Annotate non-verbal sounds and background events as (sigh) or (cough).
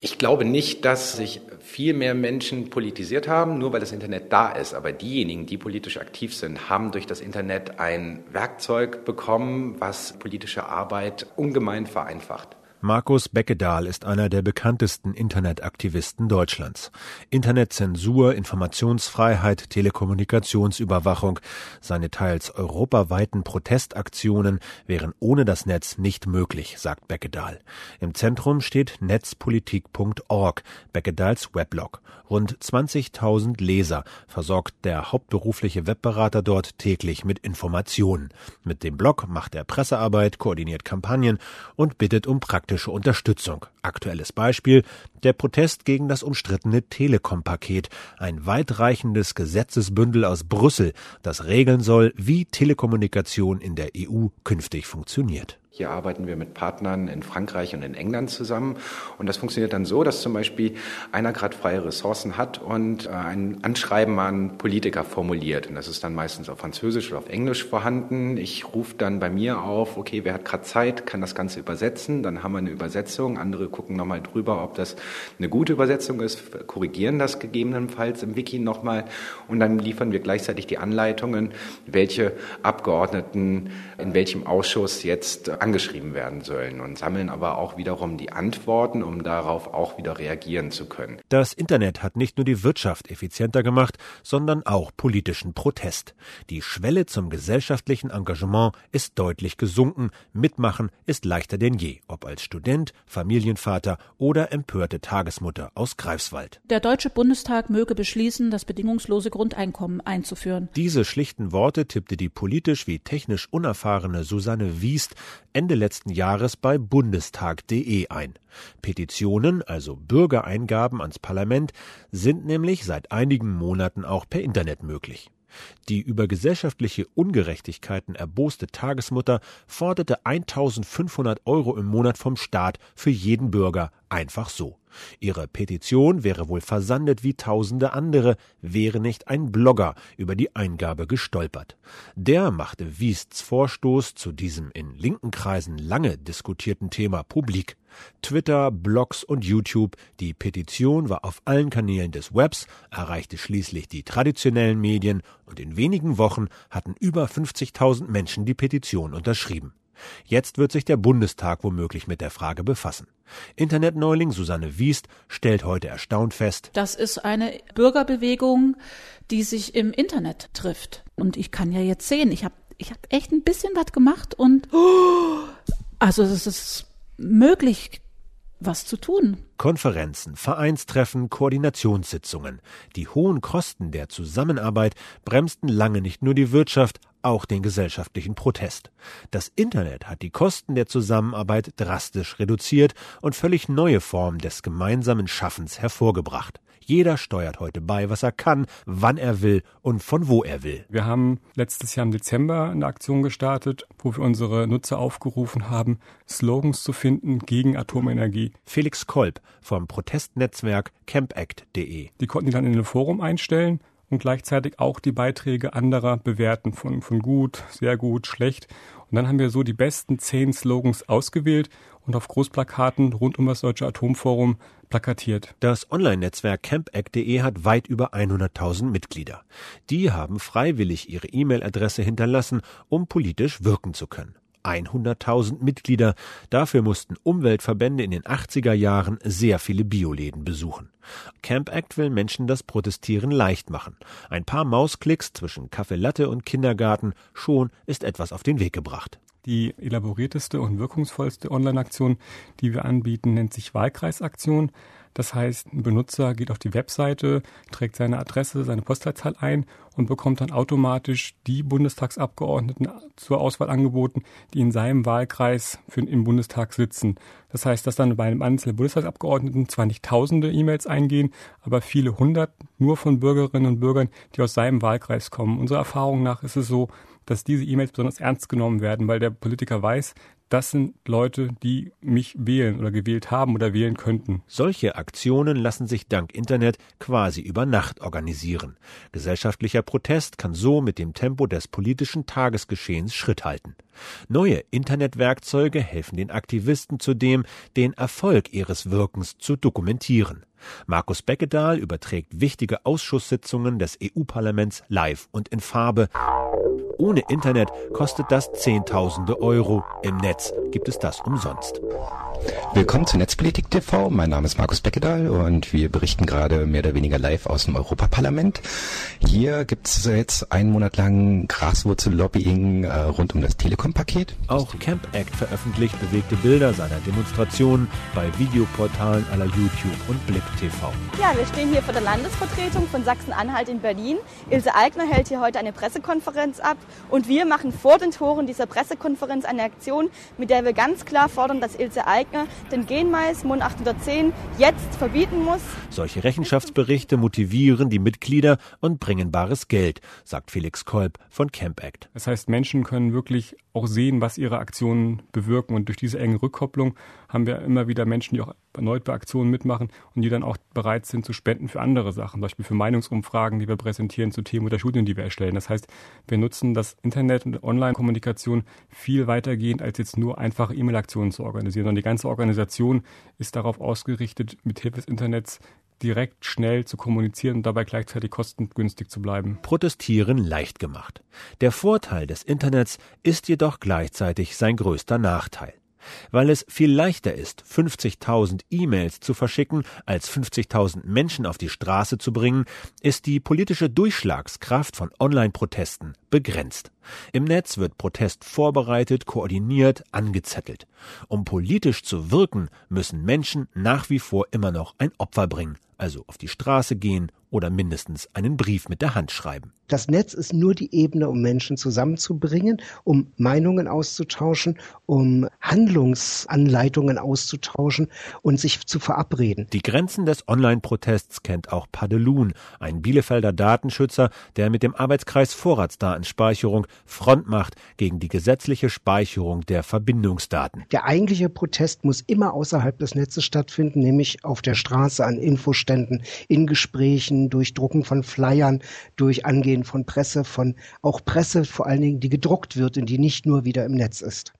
Ich glaube nicht, dass sich viel mehr Menschen politisiert haben, nur weil das Internet da ist. Aber diejenigen, die politisch aktiv sind, haben durch das Internet ein Werkzeug bekommen, was politische Arbeit ungemein vereinfacht. Markus Beckedahl ist einer der bekanntesten Internetaktivisten Deutschlands. Internetzensur, Informationsfreiheit, Telekommunikationsüberwachung, seine teils europaweiten Protestaktionen wären ohne das Netz nicht möglich, sagt Beckedahl. Im Zentrum steht netzpolitik.org, Beckedahls Weblog. Rund 20.000 Leser versorgt der hauptberufliche Webberater dort täglich mit Informationen. Mit dem Blog macht er Pressearbeit, koordiniert Kampagnen und bittet um praktische Unterstützung. Aktuelles Beispiel der Protest gegen das umstrittene Telekom-Paket, ein weitreichendes Gesetzesbündel aus Brüssel, das regeln soll, wie Telekommunikation in der EU künftig funktioniert. Hier arbeiten wir mit Partnern in Frankreich und in England zusammen. Und das funktioniert dann so, dass zum Beispiel einer gerade freie Ressourcen hat und äh, ein Anschreiben an Politiker formuliert. Und das ist dann meistens auf Französisch oder auf Englisch vorhanden. Ich rufe dann bei mir auf, okay, wer hat gerade Zeit, kann das Ganze übersetzen. Dann haben wir eine Übersetzung. Andere gucken nochmal drüber, ob das eine gute Übersetzung ist, korrigieren das gegebenenfalls im Wiki nochmal. Und dann liefern wir gleichzeitig die Anleitungen, welche Abgeordneten in welchem Ausschuss jetzt angeschrieben werden sollen und sammeln aber auch wiederum die Antworten, um darauf auch wieder reagieren zu können. Das Internet hat nicht nur die Wirtschaft effizienter gemacht, sondern auch politischen Protest. Die Schwelle zum gesellschaftlichen Engagement ist deutlich gesunken. Mitmachen ist leichter denn je, ob als Student, Familienvater oder empörte Tagesmutter aus Greifswald. Der Deutsche Bundestag möge beschließen, das bedingungslose Grundeinkommen einzuführen. Diese schlichten Worte tippte die politisch wie technisch unerfahrene Susanne Wiest Ende letzten Jahres bei bundestag.de ein. Petitionen, also Bürgereingaben ans Parlament, sind nämlich seit einigen Monaten auch per Internet möglich. Die über gesellschaftliche Ungerechtigkeiten erboste Tagesmutter forderte 1500 Euro im Monat vom Staat für jeden Bürger einfach so. Ihre Petition wäre wohl versandet wie tausende andere, wäre nicht ein Blogger über die Eingabe gestolpert. Der machte Wiests Vorstoß zu diesem in linken Kreisen lange diskutierten Thema publik. Twitter, Blogs und YouTube, die Petition war auf allen Kanälen des Webs, erreichte schließlich die traditionellen Medien und in wenigen Wochen hatten über 50.000 Menschen die Petition unterschrieben. Jetzt wird sich der Bundestag womöglich mit der Frage befassen. Internetneuling Susanne Wiest stellt heute erstaunt fest, das ist eine Bürgerbewegung, die sich im Internet trifft. Und ich kann ja jetzt sehen, ich habe ich hab echt ein bisschen was gemacht und (gasps) also es ist möglich, was zu tun. Konferenzen, Vereinstreffen, Koordinationssitzungen. Die hohen Kosten der Zusammenarbeit bremsten lange nicht nur die Wirtschaft, auch den gesellschaftlichen Protest. Das Internet hat die Kosten der Zusammenarbeit drastisch reduziert und völlig neue Formen des gemeinsamen Schaffens hervorgebracht. Jeder steuert heute bei, was er kann, wann er will und von wo er will. Wir haben letztes Jahr im Dezember eine Aktion gestartet, wo wir unsere Nutzer aufgerufen haben, Slogans zu finden gegen Atomenergie. Felix Kolb vom Protestnetzwerk campact.de. Die konnten die dann in ein Forum einstellen und gleichzeitig auch die Beiträge anderer bewerten von, von gut, sehr gut, schlecht. Und dann haben wir so die besten zehn Slogans ausgewählt und auf Großplakaten rund um das Deutsche Atomforum plakatiert. Das Online-Netzwerk campact.de hat weit über 100.000 Mitglieder. Die haben freiwillig ihre E-Mail-Adresse hinterlassen, um politisch wirken zu können. 100.000 Mitglieder. Dafür mussten Umweltverbände in den 80er Jahren sehr viele Bioläden besuchen. Camp Act will Menschen das Protestieren leicht machen. Ein paar Mausklicks zwischen Kaffee Latte und Kindergarten, schon ist etwas auf den Weg gebracht. Die elaborierteste und wirkungsvollste Online-Aktion, die wir anbieten, nennt sich Wahlkreisaktion. Das heißt, ein Benutzer geht auf die Webseite, trägt seine Adresse, seine Postleitzahl ein und bekommt dann automatisch die Bundestagsabgeordneten zur Auswahl angeboten, die in seinem Wahlkreis für, im Bundestag sitzen. Das heißt, dass dann bei einem einzelnen Bundestagsabgeordneten zwar nicht tausende E-Mails eingehen, aber viele hundert nur von Bürgerinnen und Bürgern, die aus seinem Wahlkreis kommen. Unserer Erfahrung nach ist es so, dass diese E-Mails besonders ernst genommen werden, weil der Politiker weiß, das sind Leute, die mich wählen oder gewählt haben oder wählen könnten. Solche Aktionen lassen sich dank Internet quasi über Nacht organisieren. Gesellschaftlicher Protest kann so mit dem Tempo des politischen Tagesgeschehens Schritt halten. Neue Internetwerkzeuge helfen den Aktivisten zudem, den Erfolg ihres Wirkens zu dokumentieren. Markus Beckedahl überträgt wichtige Ausschusssitzungen des EU-Parlaments live und in Farbe. Ohne Internet kostet das Zehntausende Euro. Im Netz gibt es das umsonst. Willkommen zu Netzpolitik TV. Mein Name ist Markus Beckedahl und wir berichten gerade mehr oder weniger live aus dem Europaparlament. Hier gibt es jetzt einen Monat lang Graswurzel-Lobbying äh, rund um das Telekom-Paket. Auch Camp Act veröffentlicht bewegte Bilder seiner Demonstrationen bei Videoportalen aller YouTube und Blick TV. Ja, wir stehen hier vor der Landesvertretung von Sachsen-Anhalt in Berlin. Ilse Aigner hält hier heute eine Pressekonferenz ab und wir machen vor den Toren dieser Pressekonferenz eine Aktion, mit der wir ganz klar fordern, dass Ilse Aigner Eigner den Genmais MUN 810 jetzt verbieten muss. Solche Rechenschaftsberichte motivieren die Mitglieder und bringen bares Geld, sagt Felix Kolb von Camp Act. Das heißt, Menschen können wirklich auch sehen, was ihre Aktionen bewirken. Und durch diese enge Rückkopplung haben wir immer wieder Menschen, die auch erneut bei Aktionen mitmachen und die dann auch bereit sind zu spenden für andere Sachen, zum Beispiel für Meinungsumfragen, die wir präsentieren zu Themen oder Studien, die wir erstellen. Das heißt, wir nutzen das Internet und Online-Kommunikation viel weitergehend, als jetzt nur einfache E-Mail-Aktionen zu organisieren, sondern die ganze Organisation ist darauf ausgerichtet, mit Hilfe des Internets direkt schnell zu kommunizieren und dabei gleichzeitig kostengünstig zu bleiben. Protestieren leicht gemacht. Der Vorteil des Internets ist jedoch gleichzeitig sein größter Nachteil. Weil es viel leichter ist, 50.000 E-Mails zu verschicken, als 50.000 Menschen auf die Straße zu bringen, ist die politische Durchschlagskraft von Online-Protesten begrenzt. Im Netz wird Protest vorbereitet, koordiniert, angezettelt. Um politisch zu wirken, müssen Menschen nach wie vor immer noch ein Opfer bringen, also auf die Straße gehen oder mindestens einen Brief mit der Hand schreiben. Das Netz ist nur die Ebene, um Menschen zusammenzubringen, um Meinungen auszutauschen, um Handlungsanleitungen auszutauschen und sich zu verabreden. Die Grenzen des Online-Protests kennt auch Padelun, ein Bielefelder Datenschützer, der mit dem Arbeitskreis Vorratsdatenspeicherung Front macht gegen die gesetzliche Speicherung der Verbindungsdaten. Der eigentliche Protest muss immer außerhalb des Netzes stattfinden, nämlich auf der Straße, an Infoständen, in Gesprächen, durch Drucken von Flyern, durch Angehen von Presse, von auch Presse vor allen Dingen, die gedruckt wird und die nicht nur wieder im Netz ist.